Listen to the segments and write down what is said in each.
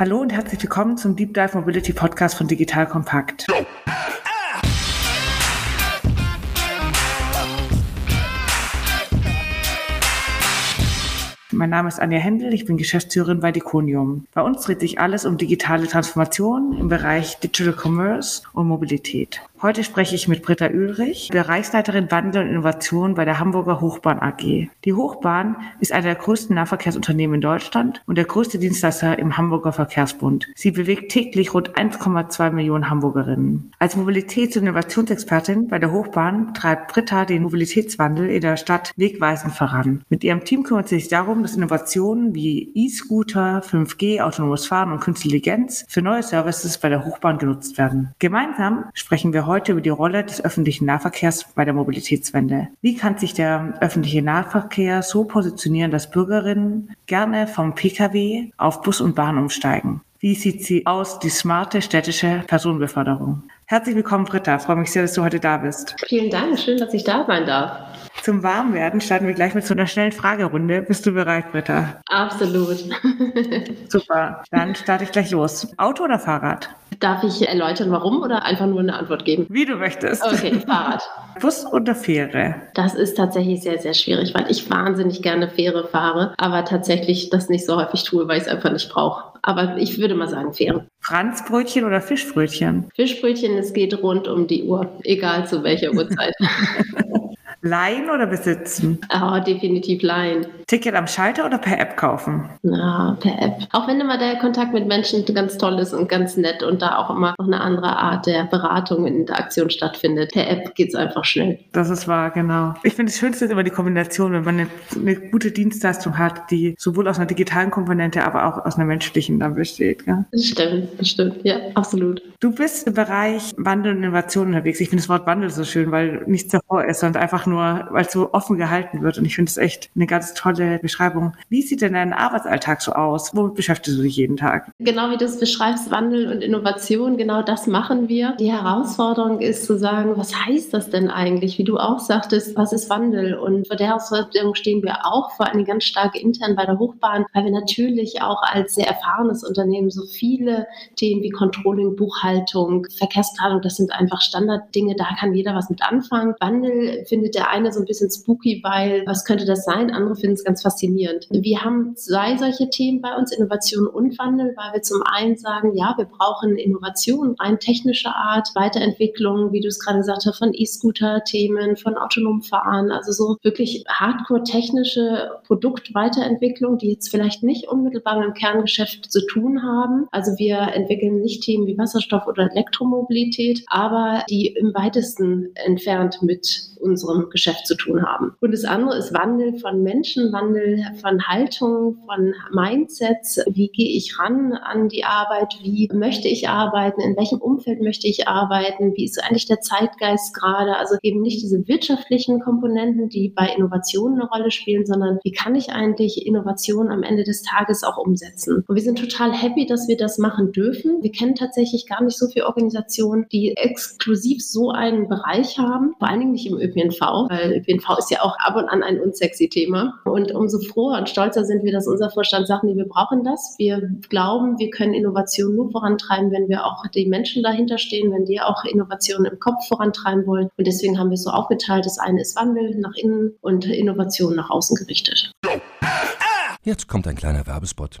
Hallo und herzlich willkommen zum Deep Dive Mobility Podcast von Digital Compact. Mein Name ist Anja Händel, ich bin Geschäftsführerin bei Diconium. Bei uns dreht sich alles um digitale Transformation im Bereich Digital Commerce und Mobilität. Heute spreche ich mit Britta Ulrich, Bereichsleiterin Wandel und Innovation bei der Hamburger Hochbahn AG. Die Hochbahn ist einer der größten Nahverkehrsunternehmen in Deutschland und der größte Dienstleister im Hamburger Verkehrsbund. Sie bewegt täglich rund 1,2 Millionen Hamburgerinnen. Als Mobilitäts- und Innovationsexpertin bei der Hochbahn treibt Britta den Mobilitätswandel in der Stadt wegweisend voran. Mit ihrem Team kümmert sie sich darum, dass Innovationen wie E-Scooter, 5G, autonomes Fahren und Künstliche Intelligenz für neue Services bei der Hochbahn genutzt werden. Gemeinsam sprechen wir heute über die Rolle des öffentlichen Nahverkehrs bei der Mobilitätswende. Wie kann sich der öffentliche Nahverkehr so positionieren, dass Bürgerinnen gerne vom Pkw auf Bus und Bahn umsteigen? Wie sieht sie aus, die smarte städtische Personenbeförderung? Herzlich willkommen, Britta. Ich freue mich sehr, dass du heute da bist. Vielen Dank. Schön, dass ich da sein darf. Zum Warmwerden starten wir gleich mit so einer schnellen Fragerunde. Bist du bereit, Britta? Absolut. Super. Dann starte ich gleich los. Auto oder Fahrrad? Darf ich erläutern, warum oder einfach nur eine Antwort geben? Wie du möchtest. Okay, Fahrrad. Bus oder Fähre? Das ist tatsächlich sehr, sehr schwierig, weil ich wahnsinnig gerne Fähre fahre, aber tatsächlich das nicht so häufig tue, weil ich es einfach nicht brauche. Aber ich würde mal sagen Fähre. Franzbrötchen oder Fischbrötchen? Fischbrötchen, es geht rund um die Uhr, egal zu welcher Uhrzeit. Leihen oder besitzen? Oh, definitiv leihen. Ticket am Schalter oder per App kaufen? Na, per App. Auch wenn immer der Kontakt mit Menschen ganz toll ist und ganz nett und da auch immer noch eine andere Art der Beratung und Interaktion stattfindet. Per App geht es einfach schnell. Das ist wahr, genau. Ich finde, das Schönste ist immer die Kombination, wenn man eine, eine, gute Dienstleistung hat, die sowohl aus einer digitalen Komponente, aber auch aus einer menschlichen dann besteht. Ja? Das stimmt, das stimmt. Ja, absolut. Du bist im Bereich Wandel und Innovation unterwegs. Ich finde das Wort Wandel so schön, weil nichts davor ist, sondern einfach nur, weil es so offen gehalten wird. Und ich finde es echt eine ganz tolle Beschreibung. Wie sieht denn dein Arbeitsalltag so aus? Womit beschäftigst du dich jeden Tag? Genau wie du es beschreibst, Wandel und Innovation, genau das machen wir. Die Herausforderung ist zu sagen, was heißt das denn eigentlich? Wie du auch sagtest, was ist Wandel? Und vor der Herausforderung stehen wir auch, vor allem ganz stark intern bei der Hochbahn, weil wir natürlich auch als sehr erfahrenes Unternehmen so viele Themen wie Controlling, Buchhaltung, Verkehrsplanung, das sind einfach Standarddinge, da kann jeder was mit anfangen. Wandel findet der eine so ein bisschen spooky, weil was könnte das sein? Andere finden es ganz faszinierend. Wir haben zwei solche Themen bei uns, Innovation und Wandel, weil wir zum einen sagen, ja, wir brauchen Innovation, rein technischer Art, Weiterentwicklung, wie du es gerade gesagt hast, von E-Scooter-Themen, von autonomem Fahren, also so wirklich hardcore technische Produktweiterentwicklung, die jetzt vielleicht nicht unmittelbar mit dem Kerngeschäft zu tun haben. Also wir entwickeln nicht Themen wie Wasserstoff oder Elektromobilität, aber die im weitesten entfernt mit unserem Geschäft zu tun haben. Und das andere ist Wandel von Menschen, Wandel von Haltung, von Mindsets. Wie gehe ich ran an die Arbeit? Wie möchte ich arbeiten? In welchem Umfeld möchte ich arbeiten? Wie ist eigentlich der Zeitgeist gerade? Also eben nicht diese wirtschaftlichen Komponenten, die bei Innovationen eine Rolle spielen, sondern wie kann ich eigentlich Innovation am Ende des Tages auch umsetzen? Und wir sind total happy, dass wir das machen dürfen. Wir kennen tatsächlich gar nicht so viele Organisationen, die exklusiv so einen Bereich haben, vor allen Dingen nicht im ÖPNV, weil ÖPNV ist ja auch ab und an ein unsexy Thema. Und umso froher und stolzer sind wir, dass unser Vorstand sagt, nee, wir brauchen das. Wir glauben, wir können Innovation nur vorantreiben, wenn wir auch die Menschen dahinter stehen, wenn die auch Innovation im Kopf vorantreiben wollen. Und deswegen haben wir es so aufgeteilt. Das eine ist Wandel nach innen und Innovation nach außen gerichtet. Jetzt kommt ein kleiner Werbespot.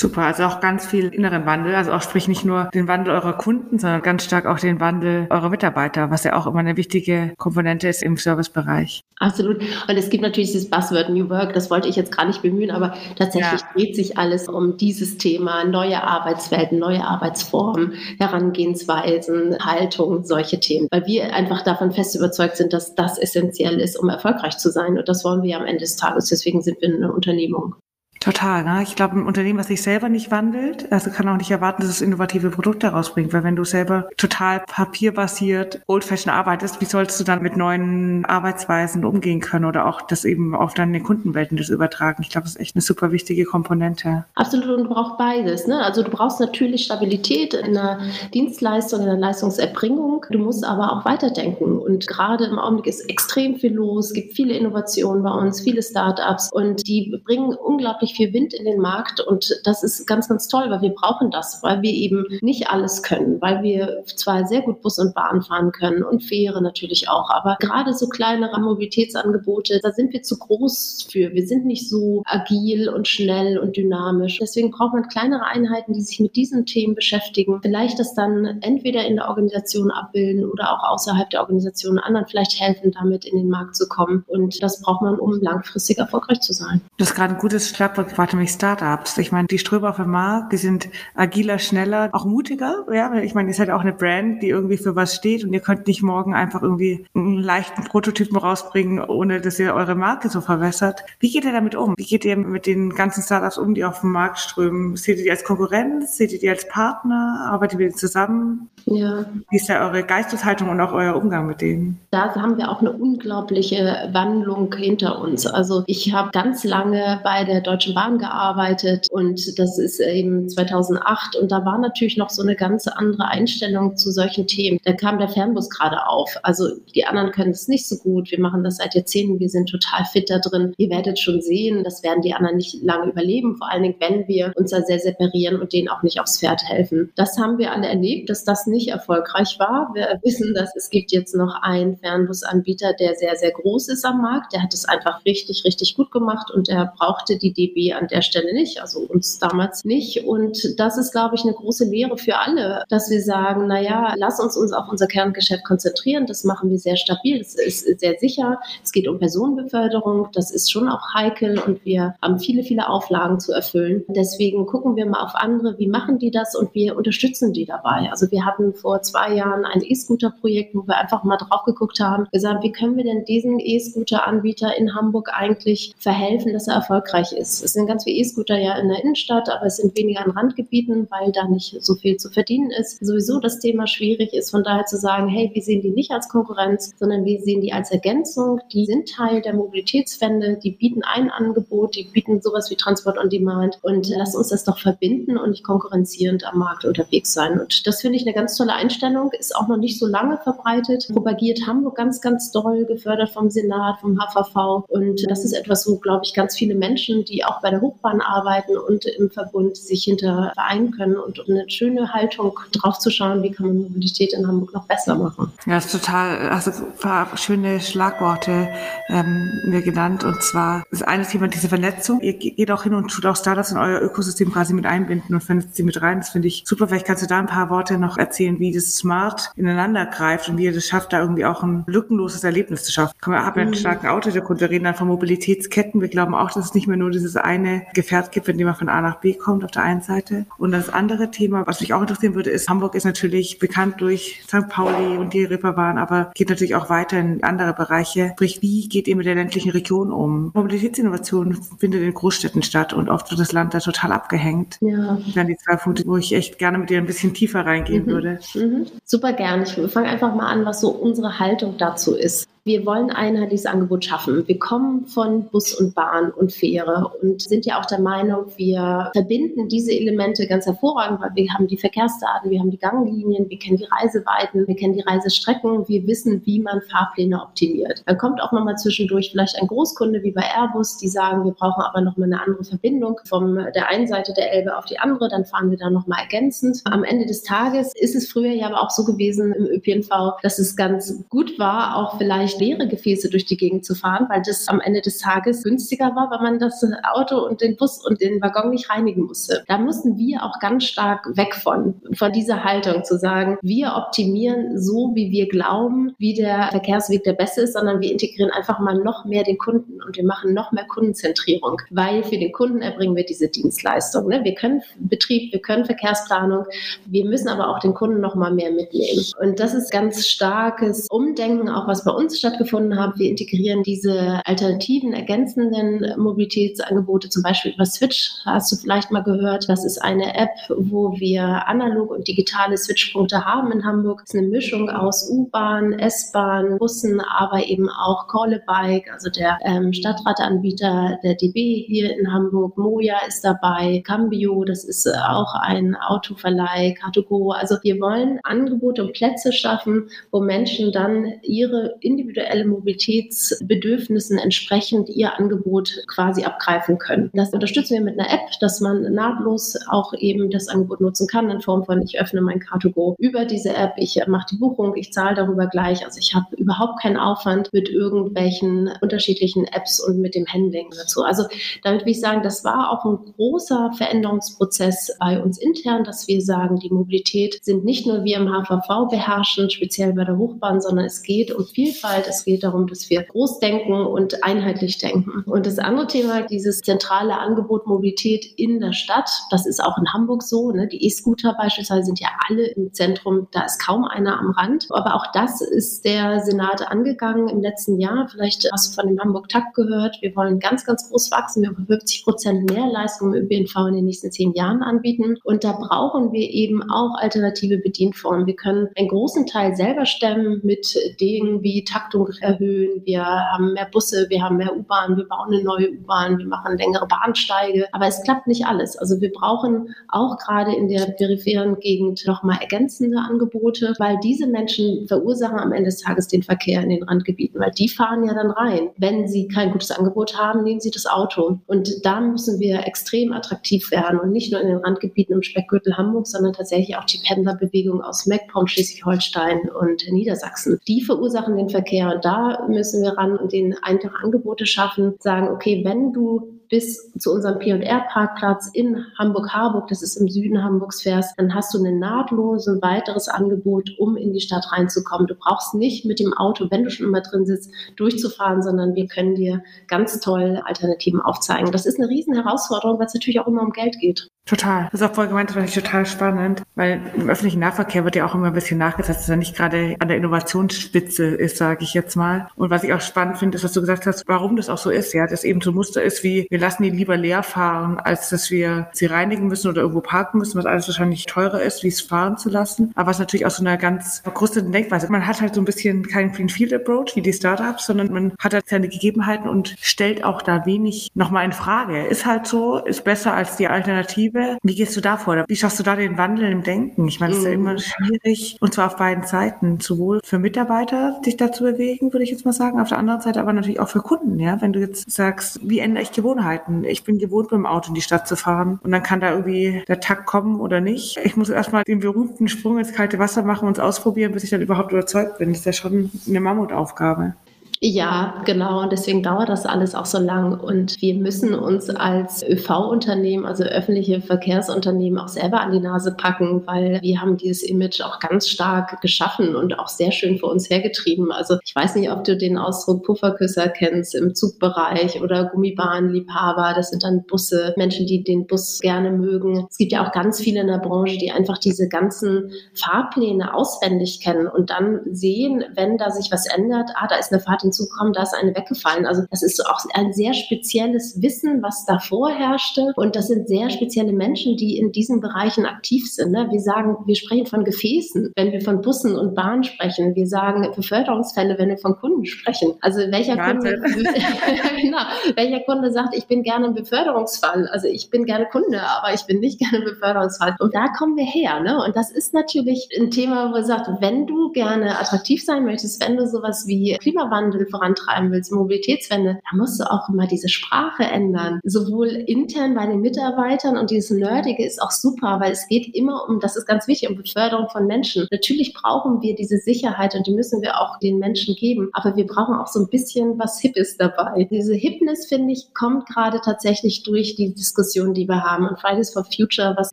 Super, also auch ganz viel inneren Wandel, also auch sprich nicht nur den Wandel eurer Kunden, sondern ganz stark auch den Wandel eurer Mitarbeiter, was ja auch immer eine wichtige Komponente ist im Servicebereich. Absolut. Und es gibt natürlich dieses Buzzword New Work, das wollte ich jetzt gar nicht bemühen, aber tatsächlich ja. dreht sich alles um dieses Thema, neue Arbeitswelten, neue Arbeitsformen, Herangehensweisen, Haltung, solche Themen. Weil wir einfach davon fest überzeugt sind, dass das essentiell ist, um erfolgreich zu sein. Und das wollen wir ja am Ende des Tages. Deswegen sind wir eine Unternehmung. Total. Ne? Ich glaube, ein Unternehmen, was sich selber nicht wandelt, also kann auch nicht erwarten, dass es innovative Produkte rausbringt. Weil wenn du selber total papierbasiert, old-fashioned arbeitest, wie sollst du dann mit neuen Arbeitsweisen umgehen können oder auch das eben auf deine Kundenwelten das übertragen? Ich glaube, das ist echt eine super wichtige Komponente. Absolut. Und du brauchst beides. Ne? Also du brauchst natürlich Stabilität in der Dienstleistung, in der Leistungserbringung. Du musst aber auch weiterdenken. Und gerade im Augenblick ist extrem viel los. Es gibt viele Innovationen bei uns, viele Startups und die bringen unglaublich unglaublich viel Wind in den Markt und das ist ganz, ganz toll, weil wir brauchen das, weil wir eben nicht alles können, weil wir zwar sehr gut Bus und Bahn fahren können und Fähre natürlich auch, aber gerade so kleinere Mobilitätsangebote, da sind wir zu groß für. Wir sind nicht so agil und schnell und dynamisch. Deswegen braucht man kleinere Einheiten, die sich mit diesen Themen beschäftigen. Vielleicht das dann entweder in der Organisation abbilden oder auch außerhalb der Organisation anderen vielleicht helfen, damit in den Markt zu kommen. Und das braucht man, um langfristig erfolgreich zu sein. Das ist gerade ein gutes Schlagwort gebracht, nämlich Startups. Ich meine, die strömen auf den Markt, die sind agiler, schneller, auch mutiger. Ja, ich meine, ihr seid auch eine Brand, die irgendwie für was steht und ihr könnt nicht morgen einfach irgendwie einen leichten Prototypen rausbringen, ohne dass ihr eure Marke so verwässert. Wie geht ihr damit um? Wie geht ihr mit den ganzen Startups um, die auf den Markt strömen? Seht ihr die als Konkurrenz? Seht ihr die als Partner? Arbeitet ihr zusammen? Ja. Wie ist ja eure Geisteshaltung und auch euer Umgang mit denen? Da haben wir auch eine unglaubliche Wandlung hinter uns. Also ich habe ganz lange bei der Deutschen Deutschen Bahn gearbeitet und das ist eben 2008 und da war natürlich noch so eine ganz andere Einstellung zu solchen Themen. Da kam der Fernbus gerade auf. Also die anderen können es nicht so gut. Wir machen das seit Jahrzehnten. Wir sind total fit da drin. Ihr werdet schon sehen, das werden die anderen nicht lange überleben. Vor allen Dingen, wenn wir uns da sehr separieren und denen auch nicht aufs Pferd helfen. Das haben wir alle erlebt, dass das nicht erfolgreich war. Wir wissen, dass es gibt jetzt noch einen Fernbusanbieter, der sehr, sehr groß ist am Markt. Der hat es einfach richtig, richtig gut gemacht und er brauchte die DB an der Stelle nicht, also uns damals nicht. Und das ist, glaube ich, eine große Lehre für alle, dass wir sagen, naja, lass uns uns auf unser Kerngeschäft konzentrieren. Das machen wir sehr stabil, das ist sehr sicher. Es geht um Personenbeförderung, das ist schon auch heikel und wir haben viele, viele Auflagen zu erfüllen. Deswegen gucken wir mal auf andere, wie machen die das und wir unterstützen die dabei. Also wir hatten vor zwei Jahren ein E-Scooter-Projekt, wo wir einfach mal drauf geguckt haben, gesagt, wie können wir denn diesen E-Scooter-Anbieter in Hamburg eigentlich verhelfen, dass er erfolgreich ist. Es sind ganz viele E-Scooter ja in der Innenstadt, aber es sind weniger an Randgebieten, weil da nicht so viel zu verdienen ist. Sowieso das Thema schwierig ist, von daher zu sagen, hey, wir sehen die nicht als Konkurrenz, sondern wir sehen die als Ergänzung. Die sind Teil der Mobilitätswende, die bieten ein Angebot, die bieten sowas wie Transport on Demand und lass uns das doch verbinden und nicht konkurrenzierend am Markt unterwegs sein. Und das finde ich eine ganz tolle Einstellung, ist auch noch nicht so lange verbreitet, propagiert Hamburg ganz, ganz doll, gefördert vom Senat, vom HVV und das ist etwas, wo, glaube ich, ganz viele Menschen, die auch bei der Hochbahn arbeiten und im Verbund sich hinter vereinen können und eine schöne Haltung drauf zu schauen, wie kann man Mobilität in Hamburg noch besser machen. Ja, das ist total, also ein paar schöne Schlagworte ähm, mir genannt und zwar das eine Thema diese Vernetzung. Ihr geht auch hin und tut auch Startups in euer Ökosystem quasi mit einbinden und vernetzt sie mit rein. Das finde ich super. Vielleicht kannst du da ein paar Worte noch erzählen, wie das smart ineinander greift und wie ihr das schafft, da irgendwie auch ein lückenloses Erlebnis zu schaffen. Wir haben ja einen mhm. starken Autodeck und wir reden dann von Mobilitätsketten. Wir glauben auch, dass es nicht mehr nur dieses eine Gefährt gibt, wenn jemand von A nach B kommt auf der einen Seite. Und das andere Thema, was mich auch interessieren würde, ist, Hamburg ist natürlich bekannt durch St. Pauli und die Reeperbahn, aber geht natürlich auch weiter in andere Bereiche. Sprich, wie geht ihr mit der ländlichen Region um? Mobilitätsinnovation findet in Großstädten statt und oft wird das Land da total abgehängt. Ja. Das wären die zwei Punkte, wo ich echt gerne mit dir ein bisschen tiefer reingehen mhm. würde. Mhm. Super gerne. Ich fange einfach mal an, was so unsere Haltung dazu ist. Wir wollen ein einheitliches Angebot schaffen. Wir kommen von Bus und Bahn und Fähre und sind ja auch der Meinung, wir verbinden diese Elemente ganz hervorragend, weil wir haben die Verkehrsdaten, wir haben die Ganglinien, wir kennen die Reiseweiten, wir kennen die Reisestrecken, wir wissen, wie man Fahrpläne optimiert. Dann kommt auch nochmal zwischendurch vielleicht ein Großkunde wie bei Airbus, die sagen, wir brauchen aber nochmal eine andere Verbindung von der einen Seite der Elbe auf die andere, dann fahren wir da nochmal ergänzend. Am Ende des Tages ist es früher ja aber auch so gewesen im ÖPNV, dass es ganz gut war, auch vielleicht vielleicht leere Gefäße durch die Gegend zu fahren, weil das am Ende des Tages günstiger war, weil man das Auto und den Bus und den Waggon nicht reinigen musste. Da mussten wir auch ganz stark weg von, von dieser Haltung zu sagen, wir optimieren so, wie wir glauben, wie der Verkehrsweg der beste ist, sondern wir integrieren einfach mal noch mehr den Kunden und wir machen noch mehr Kundenzentrierung, weil für den Kunden erbringen wir diese Dienstleistung. Ne? Wir können Betrieb, wir können Verkehrsplanung, wir müssen aber auch den Kunden noch mal mehr mitnehmen. Und das ist ganz starkes Umdenken, auch was bei uns stattgefunden haben. Wir integrieren diese alternativen, ergänzenden Mobilitätsangebote, zum Beispiel über Switch, hast du vielleicht mal gehört. Das ist eine App, wo wir analog und digitale Switchpunkte haben in Hamburg. Das ist eine Mischung aus U-Bahn, S-Bahn, Bussen, aber eben auch Call Bike, also der ähm, Stadtradanbieter der DB hier in Hamburg. Moja ist dabei, Cambio, das ist äh, auch ein Autoverleih, Car2Go. Also wir wollen Angebote und Plätze schaffen, wo Menschen dann ihre individuellen individuelle Mobilitätsbedürfnissen entsprechend ihr Angebot quasi abgreifen können. Das unterstützen wir mit einer App, dass man nahtlos auch eben das Angebot nutzen kann in Form von ich öffne mein Car2Go über diese App, ich mache die Buchung, ich zahle darüber gleich. Also ich habe überhaupt keinen Aufwand mit irgendwelchen unterschiedlichen Apps und mit dem Handling dazu. Also damit will ich sagen, das war auch ein großer Veränderungsprozess bei uns intern, dass wir sagen, die Mobilität sind nicht nur wir im HVV beherrschen, speziell bei der Hochbahn, sondern es geht um Vielfalt Vielfalt. Es geht darum, dass wir groß denken und einheitlich denken. Und das andere Thema, dieses zentrale Angebot Mobilität in der Stadt, das ist auch in Hamburg so. Ne? Die E-Scooter beispielsweise sind ja alle im Zentrum, da ist kaum einer am Rand. Aber auch das ist der Senat angegangen im letzten Jahr. Vielleicht hast du von dem Hamburg-Takt gehört. Wir wollen ganz, ganz groß wachsen. Wir wollen 50 Prozent mehr Leistung im ÖPNV in den nächsten zehn Jahren anbieten. Und da brauchen wir eben auch alternative Bedienformen. Wir können einen großen Teil selber stemmen mit Dingen wie Takt Taktung erhöhen, wir haben mehr Busse, wir haben mehr U-Bahn, wir bauen eine neue U-Bahn, wir machen längere Bahnsteige. Aber es klappt nicht alles. Also wir brauchen auch gerade in der peripheren Gegend nochmal ergänzende Angebote, weil diese Menschen verursachen am Ende des Tages den Verkehr in den Randgebieten, weil die fahren ja dann rein. Wenn sie kein gutes Angebot haben, nehmen sie das Auto. Und da müssen wir extrem attraktiv werden und nicht nur in den Randgebieten im Speckgürtel Hamburg, sondern tatsächlich auch die Pendlerbewegung aus MacPom, Schleswig-Holstein und Niedersachsen. Die verursachen den Verkehr Verkehr. Und da müssen wir ran und den einfach Angebote schaffen, sagen, okay, wenn du bis zu unserem P&R-Parkplatz in Hamburg-Harburg, das ist im Süden Hamburgs fährst, dann hast du ein nahtloses weiteres Angebot, um in die Stadt reinzukommen. Du brauchst nicht mit dem Auto, wenn du schon immer drin sitzt, durchzufahren, sondern wir können dir ganz toll Alternativen aufzeigen. Das ist eine riesen Herausforderung, weil es natürlich auch immer um Geld geht. Total. Das ist auch voll gemeint, das fand ich total spannend, weil im öffentlichen Nahverkehr wird ja auch immer ein bisschen nachgesetzt, dass er nicht gerade an der Innovationsspitze ist, sage ich jetzt mal. Und was ich auch spannend finde, ist, was du gesagt hast, warum das auch so ist, ja, dass eben so ein Muster ist wie, wir lassen die lieber leer fahren, als dass wir sie reinigen müssen oder irgendwo parken müssen, was alles wahrscheinlich teurer ist, wie es fahren zu lassen. Aber was natürlich auch so eine ganz große Denkweise. Man hat halt so ein bisschen keinen Clean Field Approach wie die Startups, sondern man hat halt seine Gegebenheiten und stellt auch da wenig nochmal in Frage. Ist halt so, ist besser als die Alternative. Wie gehst du da vor? Wie schaffst du da den Wandel im Denken? Ich meine, es ist ja immer mhm. schwierig und zwar auf beiden Seiten. Sowohl für Mitarbeiter, sich da zu bewegen, würde ich jetzt mal sagen, auf der anderen Seite aber natürlich auch für Kunden, ja. Wenn du jetzt sagst, wie ändere ich Gewohnheiten? Ich bin gewohnt, mit dem Auto in die Stadt zu fahren und dann kann da irgendwie der Takt kommen oder nicht. Ich muss erstmal den berühmten Sprung ins kalte Wasser machen und es ausprobieren, bis ich dann überhaupt überzeugt bin. Das ist ja schon eine Mammutaufgabe. Ja, genau. Und deswegen dauert das alles auch so lang. Und wir müssen uns als ÖV-Unternehmen, also öffentliche Verkehrsunternehmen, auch selber an die Nase packen, weil wir haben dieses Image auch ganz stark geschaffen und auch sehr schön für uns hergetrieben. Also ich weiß nicht, ob du den Ausdruck Pufferküsser kennst im Zugbereich oder Gummibahnliebhaber. Das sind dann Busse, Menschen, die den Bus gerne mögen. Es gibt ja auch ganz viele in der Branche, die einfach diese ganzen Fahrpläne auswendig kennen und dann sehen, wenn da sich was ändert, ah, da ist eine Fahrt hinzugekommen, da ist eine weggefallen. Also das ist auch ein sehr spezielles Wissen, was davor herrschte. Und das sind sehr spezielle Menschen, die in diesen Bereichen aktiv sind. Ne? Wir sagen, wir sprechen von Gefäßen, wenn wir von Bussen und Bahnen sprechen. Wir sagen Beförderungsfälle, wenn wir von Kunden sprechen. Also welcher Kunde, genau, welcher Kunde sagt, ich bin gerne ein Beförderungsfall. Also ich bin gerne Kunde, aber ich bin nicht gerne ein Beförderungsfall. Und da kommen wir her. Ne? Und das ist natürlich ein Thema, wo er sagt, wenn du gerne attraktiv sein möchtest, wenn du sowas wie Klimawandel vorantreiben willst, Mobilitätswende, dann musst du auch immer diese Sprache ändern. Sowohl intern bei den Mitarbeitern und dieses Nerdige ist auch super, weil es geht immer um, das ist ganz wichtig, um Beförderung von Menschen. Natürlich brauchen wir diese Sicherheit und die müssen wir auch den Menschen geben, aber wir brauchen auch so ein bisschen was Hippes dabei. Diese Hipness, finde ich, kommt gerade tatsächlich durch die Diskussion, die wir haben. Und Fridays for Future, was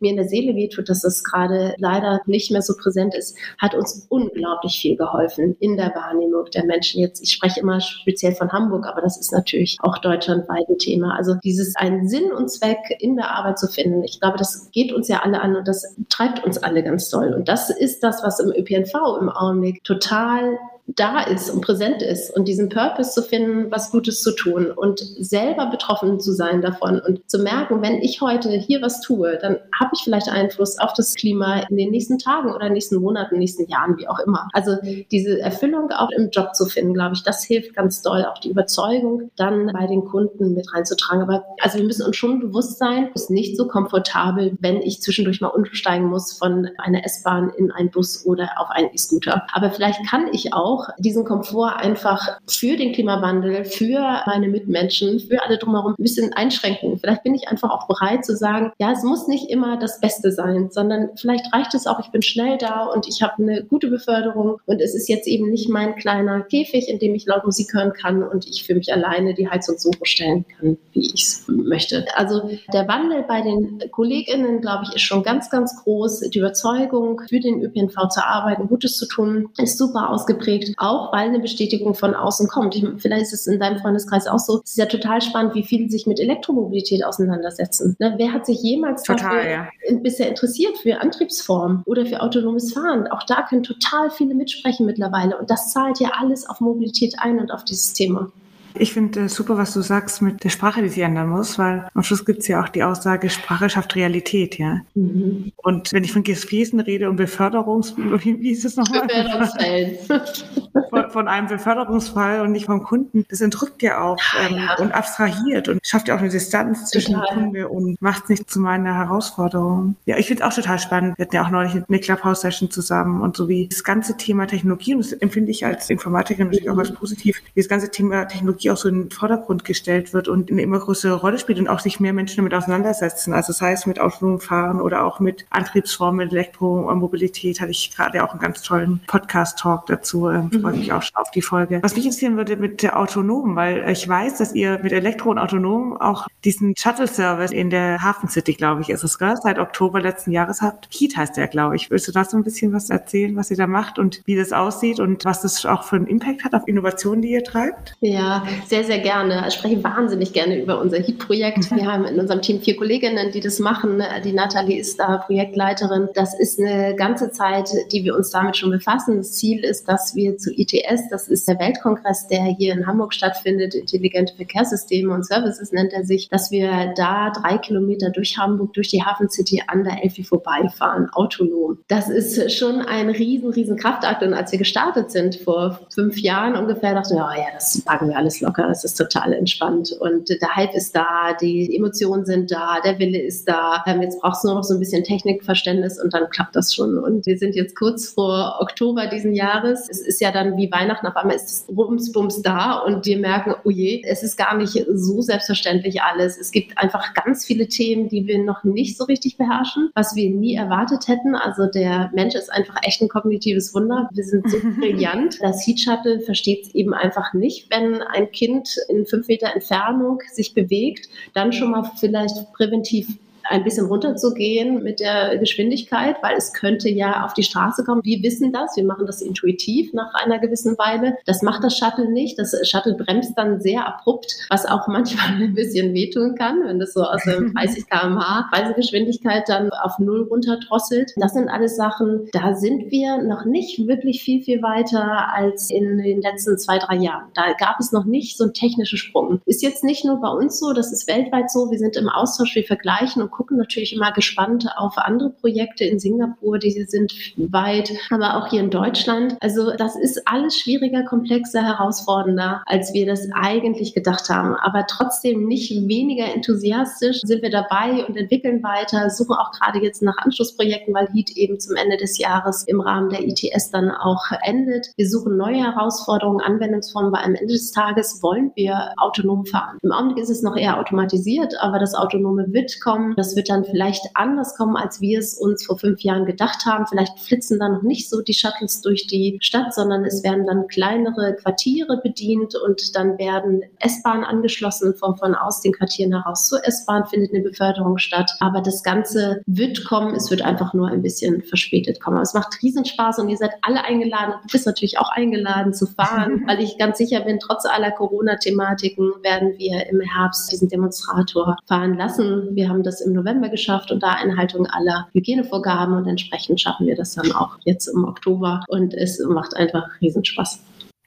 mir in der Seele wehtut, dass das gerade leider nicht mehr so präsent ist, hat uns unglaublich viel geholfen in der Wahrnehmung der Menschen. Jetzt, ich spreche immer speziell von Hamburg, aber das ist natürlich auch deutschlandweit ein Thema. Also dieses einen Sinn und Zweck in der Arbeit zu finden, ich glaube, das geht uns ja alle an und das treibt uns alle ganz doll. Und das ist das, was im ÖPNV im Augenblick total da ist und präsent ist und diesen Purpose zu finden, was Gutes zu tun und selber betroffen zu sein davon und zu merken, wenn ich heute hier was tue, dann habe ich vielleicht Einfluss auf das Klima in den nächsten Tagen oder nächsten Monaten, nächsten Jahren, wie auch immer. Also diese Erfüllung auch im Job zu finden, glaube ich, das hilft ganz doll, auch die Überzeugung dann bei den Kunden mit reinzutragen. Aber also wir müssen uns schon bewusst sein, es ist nicht so komfortabel, wenn ich zwischendurch mal umsteigen muss von einer S-Bahn in einen Bus oder auf einen E-Scooter. Aber vielleicht kann ich auch auch diesen Komfort einfach für den Klimawandel, für meine Mitmenschen, für alle drumherum ein bisschen einschränken. Vielleicht bin ich einfach auch bereit zu sagen, ja, es muss nicht immer das Beste sein, sondern vielleicht reicht es auch, ich bin schnell da und ich habe eine gute Beförderung und es ist jetzt eben nicht mein kleiner Käfig, in dem ich laut Musik hören kann und ich für mich alleine die Heizung so stellen kann, wie ich es möchte. Also der Wandel bei den KollegInnen, glaube ich, ist schon ganz, ganz groß. Die Überzeugung, für den ÖPNV zu arbeiten, Gutes zu tun, ist super ausgeprägt auch weil eine Bestätigung von außen kommt. Ich, vielleicht ist es in deinem Freundeskreis auch so. Es ist ja total spannend, wie viele sich mit Elektromobilität auseinandersetzen. Ne? Wer hat sich jemals total, ja. bisher interessiert für Antriebsformen oder für autonomes Fahren? Auch da können total viele mitsprechen mittlerweile. Und das zahlt ja alles auf Mobilität ein und auf dieses Thema. Ich finde äh, super, was du sagst mit der Sprache, die sich ändern muss, weil am Schluss gibt es ja auch die Aussage, Sprache schafft Realität, ja. Mhm. Und wenn ich von Gefäßen rede und Beförderungs... Wie, wie ist es nochmal? Beförderungsfällen. von, von, einem Beförderungsfall und nicht vom Kunden. Das entrückt ja auch ähm, ja. und abstrahiert und schafft ja auch eine Distanz zwischen total. Kunde und macht es nicht zu meiner Herausforderung. Ja, ich finde es auch total spannend. Wir hatten ja auch neulich eine Clubhouse-Session zusammen und so wie das ganze Thema Technologie, und das empfinde ich als Informatikerin natürlich auch als positiv, wie das ganze Thema Technologie auch so in den Vordergrund gestellt wird und eine immer größere Rolle spielt und auch sich mehr Menschen damit auseinandersetzen. Also das heißt mit autonomem Fahren oder auch mit Antriebsformen, mit Elektromobilität hatte ich gerade auch einen ganz tollen Podcast-Talk dazu. Ähm, mhm. Freue mich auch schon auf die Folge. Was mich interessieren würde mit der Autonomen, weil ich weiß, dass ihr mit Elektro und Autonom auch diesen Shuttle-Service in der Hafen City, glaube ich, ist es, gell? seit Oktober letzten Jahres habt. Heat heißt der, glaube ich. Willst du da so ein bisschen was erzählen, was ihr da macht und wie das aussieht und was das auch für einen Impact hat auf Innovationen, die ihr treibt? Ja, sehr, sehr gerne. Ich spreche wahnsinnig gerne über unser HEAT-Projekt. Mhm. Wir haben in unserem Team vier Kolleginnen, die das machen. Die Nathalie ist da Projektleiterin. Das ist eine ganze Zeit, die wir uns damit schon befassen. Das Ziel ist, dass wir zu ITS, das ist der Weltkongress, der hier in Hamburg stattfindet, intelligente Verkehrssysteme und Services nennt er sich, dass wir da drei Kilometer durch Hamburg, durch die Hafen City an der Elfi vorbeifahren, autonom. Das ist schon ein riesen, riesen Kraftakt. Und als wir gestartet sind vor fünf Jahren ungefähr, dachten wir, oh ja, das packen wir alles ganz locker, es ist total entspannt und der Hype ist da, die Emotionen sind da, der Wille ist da. Ähm, jetzt brauchst du nur noch so ein bisschen Technikverständnis und dann klappt das schon. Und wir sind jetzt kurz vor Oktober diesen Jahres. Es ist ja dann wie Weihnachten, auf einmal ist es Bums, Bums da und wir merken, oh je, es ist gar nicht so selbstverständlich alles. Es gibt einfach ganz viele Themen, die wir noch nicht so richtig beherrschen, was wir nie erwartet hätten. Also der Mensch ist einfach echt ein kognitives Wunder. Wir sind so brillant. Das Heat Shuttle versteht es eben einfach nicht, wenn ein Kind in fünf Meter Entfernung sich bewegt, dann schon mal vielleicht präventiv ein bisschen runterzugehen mit der Geschwindigkeit, weil es könnte ja auf die Straße kommen. Wir wissen das, wir machen das intuitiv nach einer gewissen Weile. Das macht das Shuttle nicht. Das Shuttle bremst dann sehr abrupt, was auch manchmal ein bisschen wehtun kann, wenn das so aus der 30 km/h Reisegeschwindigkeit dann auf Null runterdrosselt. Das sind alles Sachen, da sind wir noch nicht wirklich viel, viel weiter als in den letzten zwei, drei Jahren. Da gab es noch nicht so einen technischen Sprung. Ist jetzt nicht nur bei uns so, das ist weltweit so. Wir sind im Austausch, wir vergleichen und gucken natürlich immer gespannt auf andere Projekte in Singapur, die sind weit, aber auch hier in Deutschland. Also das ist alles schwieriger, komplexer, herausfordernder, als wir das eigentlich gedacht haben. Aber trotzdem nicht weniger enthusiastisch sind wir dabei und entwickeln weiter, suchen auch gerade jetzt nach Anschlussprojekten, weil HEAT eben zum Ende des Jahres im Rahmen der ITS dann auch endet. Wir suchen neue Herausforderungen, Anwendungsformen, weil am Ende des Tages wollen wir autonom fahren. Im Augenblick ist es noch eher automatisiert, aber das Autonome wird kommen. Das das wird dann vielleicht anders kommen, als wir es uns vor fünf Jahren gedacht haben. Vielleicht flitzen dann noch nicht so die Shuttles durch die Stadt, sondern es werden dann kleinere Quartiere bedient und dann werden S-Bahnen angeschlossen von, von aus den Quartieren heraus zur S-Bahn findet eine Beförderung statt. Aber das Ganze wird kommen, es wird einfach nur ein bisschen verspätet kommen. Aber es macht Riesenspaß und ihr seid alle eingeladen. Du bist natürlich auch eingeladen zu fahren, weil ich ganz sicher bin, trotz aller Corona-Thematiken werden wir im Herbst diesen Demonstrator fahren lassen. Wir haben das im November geschafft unter Einhaltung aller Hygienevorgaben und entsprechend schaffen wir das dann auch jetzt im Oktober und es macht einfach Riesenspaß.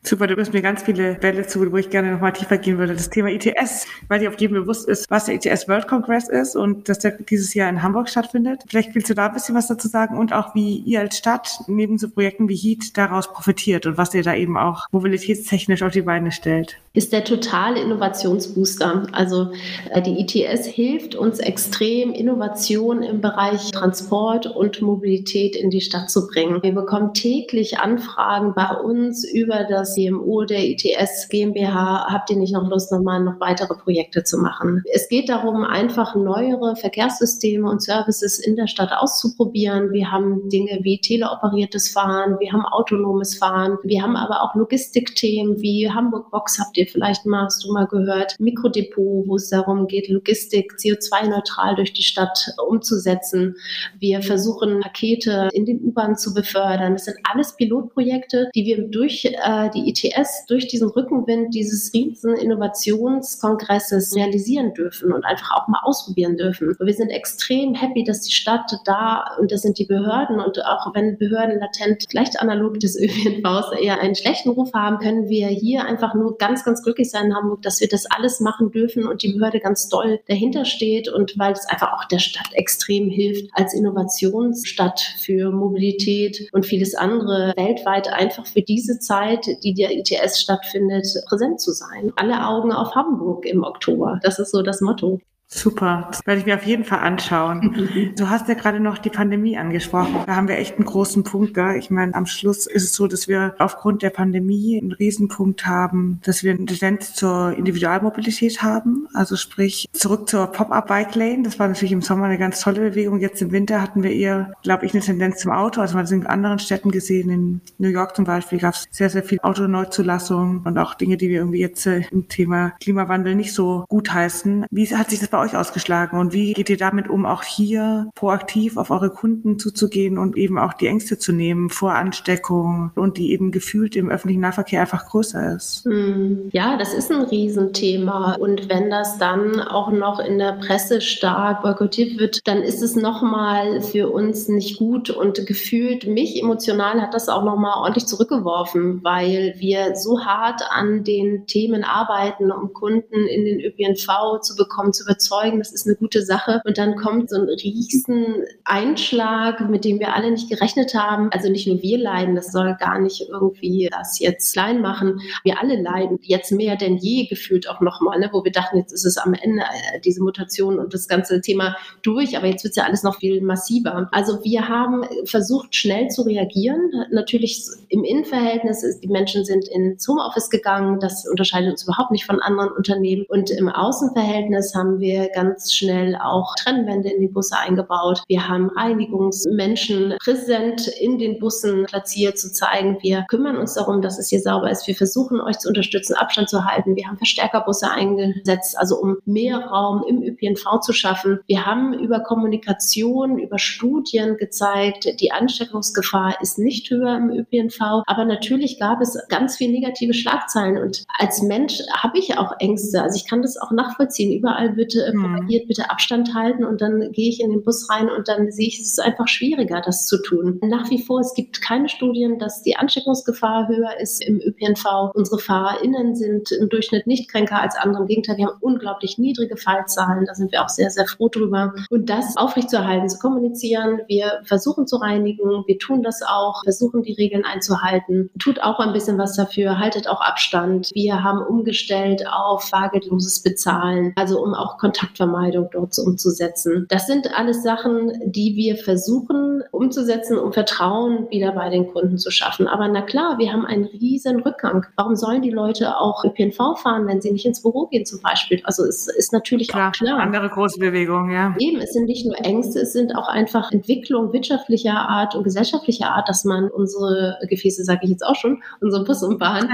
Super, du bist mir ganz viele Bälle zu, wo ich gerne nochmal tiefer gehen würde. Das Thema ITS, weil dir auf jedem bewusst ist, was der ITS World Congress ist und dass der dieses Jahr in Hamburg stattfindet. Vielleicht willst du da ein bisschen was dazu sagen und auch wie ihr als Stadt neben so Projekten wie HEAT daraus profitiert und was ihr da eben auch mobilitätstechnisch auf die Beine stellt ist der totale Innovationsbooster. Also äh, die ITS hilft uns extrem, Innovation im Bereich Transport und Mobilität in die Stadt zu bringen. Wir bekommen täglich Anfragen bei uns über das CMO der ITS GmbH. Habt ihr nicht noch Lust, nochmal noch weitere Projekte zu machen? Es geht darum, einfach neuere Verkehrssysteme und Services in der Stadt auszuprobieren. Wir haben Dinge wie teleoperiertes Fahren, wir haben autonomes Fahren, wir haben aber auch Logistikthemen wie Hamburg Box habt ihr ihr vielleicht mal, hast du mal gehört, Mikrodepot, wo es darum geht, Logistik CO2-neutral durch die Stadt umzusetzen. Wir versuchen, Pakete in den U-Bahnen zu befördern. Das sind alles Pilotprojekte, die wir durch äh, die ITS, durch diesen Rückenwind dieses riesen Innovationskongresses realisieren dürfen und einfach auch mal ausprobieren dürfen. Und wir sind extrem happy, dass die Stadt da, und das sind die Behörden, und auch wenn Behörden latent vielleicht analog des ÖPNVs eher einen schlechten Ruf haben, können wir hier einfach nur ganz, ganz ganz glücklich sein in Hamburg, dass wir das alles machen dürfen und die Behörde ganz doll dahinter steht und weil es einfach auch der Stadt extrem hilft, als Innovationsstadt für Mobilität und vieles andere weltweit einfach für diese Zeit, die der ITS stattfindet, präsent zu sein. Alle Augen auf Hamburg im Oktober. Das ist so das Motto. Super, das werde ich mir auf jeden Fall anschauen. Du hast ja gerade noch die Pandemie angesprochen. Da haben wir echt einen großen Punkt da. Ich meine, am Schluss ist es so, dass wir aufgrund der Pandemie einen Riesenpunkt haben, dass wir eine Tendenz zur Individualmobilität haben. Also sprich, zurück zur Pop-Up-Bike Lane. Das war natürlich im Sommer eine ganz tolle Bewegung. Jetzt im Winter hatten wir eher, glaube ich, eine Tendenz zum Auto. Also man hat es in anderen Städten gesehen. In New York zum Beispiel gab es sehr, sehr viel Autoneuzulassung und auch Dinge, die wir irgendwie jetzt äh, im Thema Klimawandel nicht so gut heißen. Wie hat sich das bei euch ausgeschlagen und wie geht ihr damit um, auch hier proaktiv auf eure Kunden zuzugehen und eben auch die Ängste zu nehmen vor Ansteckung und die eben gefühlt im öffentlichen Nahverkehr einfach größer ist? Hm. Ja, das ist ein Riesenthema und wenn das dann auch noch in der Presse stark boykottiert wird, dann ist es nochmal für uns nicht gut und gefühlt mich emotional hat das auch nochmal ordentlich zurückgeworfen, weil wir so hart an den Themen arbeiten, um Kunden in den ÖPNV zu bekommen, zu überzeugen, überzeugen, das ist eine gute Sache. Und dann kommt so ein riesen Einschlag, mit dem wir alle nicht gerechnet haben. Also nicht nur wir leiden, das soll gar nicht irgendwie das jetzt klein machen. Wir alle leiden jetzt mehr denn je gefühlt auch nochmal, ne, wo wir dachten, jetzt ist es am Ende äh, diese Mutation und das ganze Thema durch, aber jetzt wird es ja alles noch viel massiver. Also wir haben versucht, schnell zu reagieren. Natürlich im Innenverhältnis ist, die Menschen sind ins Homeoffice gegangen. Das unterscheidet uns überhaupt nicht von anderen Unternehmen. Und im Außenverhältnis haben wir ganz schnell auch Trennwände in die Busse eingebaut. Wir haben Reinigungsmenschen präsent in den Bussen platziert, zu zeigen, wir kümmern uns darum, dass es hier sauber ist. Wir versuchen euch zu unterstützen, Abstand zu halten. Wir haben Verstärkerbusse eingesetzt, also um mehr Raum im ÖPNV zu schaffen. Wir haben über Kommunikation, über Studien gezeigt, die Ansteckungsgefahr ist nicht höher im ÖPNV, aber natürlich gab es ganz viele negative Schlagzeilen und als Mensch habe ich auch Ängste. Also ich kann das auch nachvollziehen. Überall wird äh, mhm. propagiert, bitte Abstand halten und dann gehe ich in den Bus rein und dann sehe ich, es ist einfach schwieriger, das zu tun. Nach wie vor, es gibt keine Studien, dass die Ansteckungsgefahr höher ist im ÖPNV. Unsere FahrerInnen sind im Durchschnitt nicht kränker als andere. Im Gegenteil, wir haben unglaublich niedrige Fallzahlen. Da sind wir auch sehr, sehr froh drüber. Und das aufrechtzuerhalten, zu kommunizieren. Wir versuchen zu reinigen. Wir tun das auch, versuchen die Regeln einzuhalten. Tut auch ein bisschen was dafür. Haltet auch Abstand. Wir haben umgestellt auf bargeldloses Bezahlen. Also um auch Kontaktvermeidung dort umzusetzen. Das sind alles Sachen, die wir versuchen umzusetzen, um Vertrauen wieder bei den Kunden zu schaffen. Aber na klar, wir haben einen riesen Rückgang. Warum sollen die Leute auch ÖPNV fahren, wenn sie nicht ins Büro gehen zum Beispiel? Also es ist natürlich klar, auch klar. Andere große Bewegung, ja. Eben, es sind nicht nur Ängste, es sind auch einfach Entwicklungen wirtschaftlicher Art und gesellschaftlicher Art, dass man unsere Gefäße, sage ich jetzt auch schon, unsere Bus und Bahn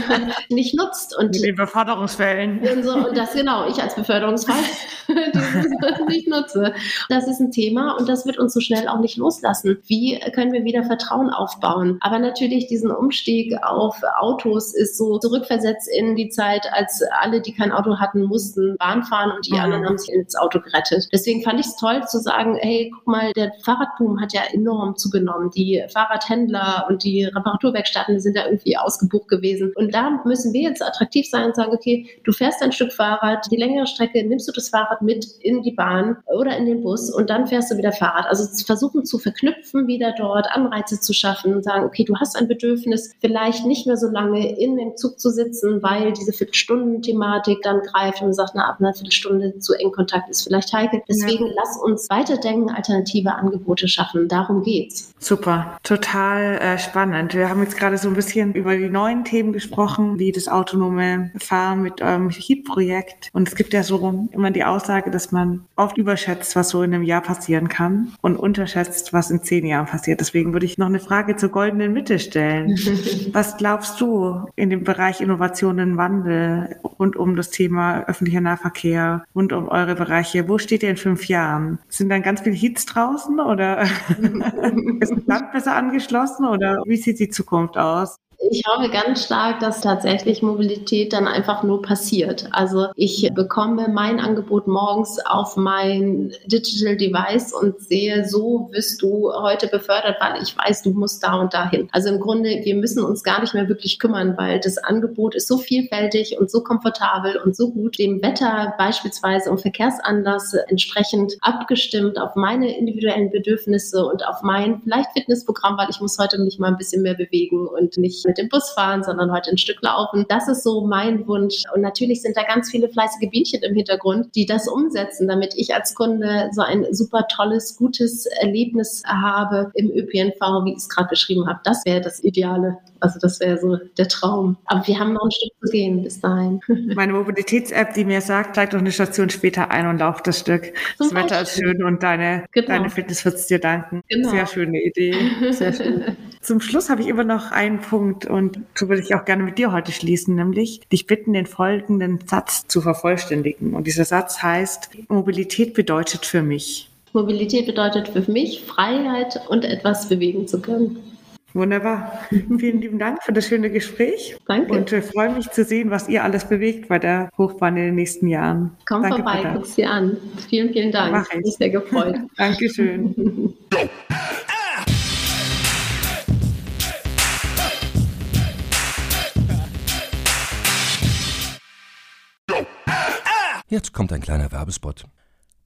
nicht nutzt. Und in den Beförderungsfällen. Und, so, und das genau, ich als Beförderungsfall nicht nutze. Das ist ein Thema und das wird uns so schnell auch nicht loslassen. Wie können wir wieder Vertrauen aufbauen? Aber natürlich diesen Umstieg auf Autos ist so zurückversetzt in die Zeit, als alle, die kein Auto hatten, mussten Bahn fahren und die mhm. anderen haben sich ins Auto gerettet. Deswegen fand ich es toll zu sagen, hey, guck mal, der Fahrradboom hat ja enorm zugenommen. Die Fahrradhändler und die Reparaturwerkstätten sind ja irgendwie ausgebucht gewesen. Und da müssen wir jetzt attraktiv sein und sagen, okay, du fährst ein Stück Fahrrad, die längere Strecke nimmst du das Fahrrad mit in die Bahn oder in den Bus und dann fährst du wieder Fahrrad. Also versuchen zu verknüpfen, wieder dort Anreize zu schaffen und sagen, okay, du hast ein Bedürfnis, vielleicht nicht mehr so lange in dem Zug zu sitzen, weil diese Viertelstunden-Thematik dann greift und sagt, na, ab einer Viertelstunde zu eng Kontakt ist vielleicht heikel. Deswegen ja. lass uns weiterdenken, alternative Angebote schaffen. Darum geht's. Super, total äh, spannend. Wir haben jetzt gerade so ein bisschen über die neuen Themen gesprochen, wie das autonome Fahren mit eurem HEAT-Projekt. Und es gibt ja so immer die Aussage, dass man oft überschätzt, was so in einem Jahr passieren kann und unterschätzt, was in zehn Jahren passiert. Deswegen würde ich noch eine Frage zur goldenen Mitte stellen. was glaubst du in dem Bereich Innovationen, Wandel rund um das Thema öffentlicher Nahverkehr, rund um eure Bereiche? Wo steht ihr in fünf Jahren? Sind dann ganz viele Hits draußen oder ist das Land besser angeschlossen oder wie sieht die Zukunft aus? Ich hoffe ganz stark, dass tatsächlich Mobilität dann einfach nur passiert. Also ich bekomme mein Angebot morgens auf mein Digital Device und sehe, so wirst du heute befördert, weil ich weiß, du musst da und dahin. Also im Grunde, wir müssen uns gar nicht mehr wirklich kümmern, weil das Angebot ist so vielfältig und so komfortabel und so gut dem Wetter beispielsweise und Verkehrsanlass entsprechend abgestimmt auf meine individuellen Bedürfnisse und auf mein vielleicht Fitnessprogramm, weil ich muss heute mich mal ein bisschen mehr bewegen und nicht mit dem Bus fahren, sondern heute ein Stück laufen. Das ist so mein Wunsch. Und natürlich sind da ganz viele fleißige Bienchen im Hintergrund, die das umsetzen, damit ich als Kunde so ein super tolles, gutes Erlebnis habe im ÖPNV, wie ich es gerade beschrieben habe. Das wäre das Ideale. Also das wäre so der Traum. Aber wir haben noch ein Stück zu gehen bis dahin. Meine Mobilitäts-App, die mir sagt, zeigt doch eine Station später ein und lauft das Stück. Zum das Beispiel. Wetter ist schön und deine, genau. deine Fitness wird es dir danken. Genau. Sehr schöne Idee. Sehr schön. Zum Schluss habe ich immer noch einen Punkt und so würde ich auch gerne mit dir heute schließen, nämlich dich bitten, den folgenden Satz zu vervollständigen. Und dieser Satz heißt, Mobilität bedeutet für mich. Mobilität bedeutet für mich Freiheit und etwas bewegen zu können. Wunderbar. Vielen lieben Dank für das schöne Gespräch. Danke. Und ich freue mich zu sehen, was ihr alles bewegt bei der Hochbahn in den nächsten Jahren. Komm Danke vorbei, guck sie an. Vielen, vielen Dank. Mach ich. ich bin sehr gefreut. Dankeschön. Jetzt kommt ein kleiner Werbespot.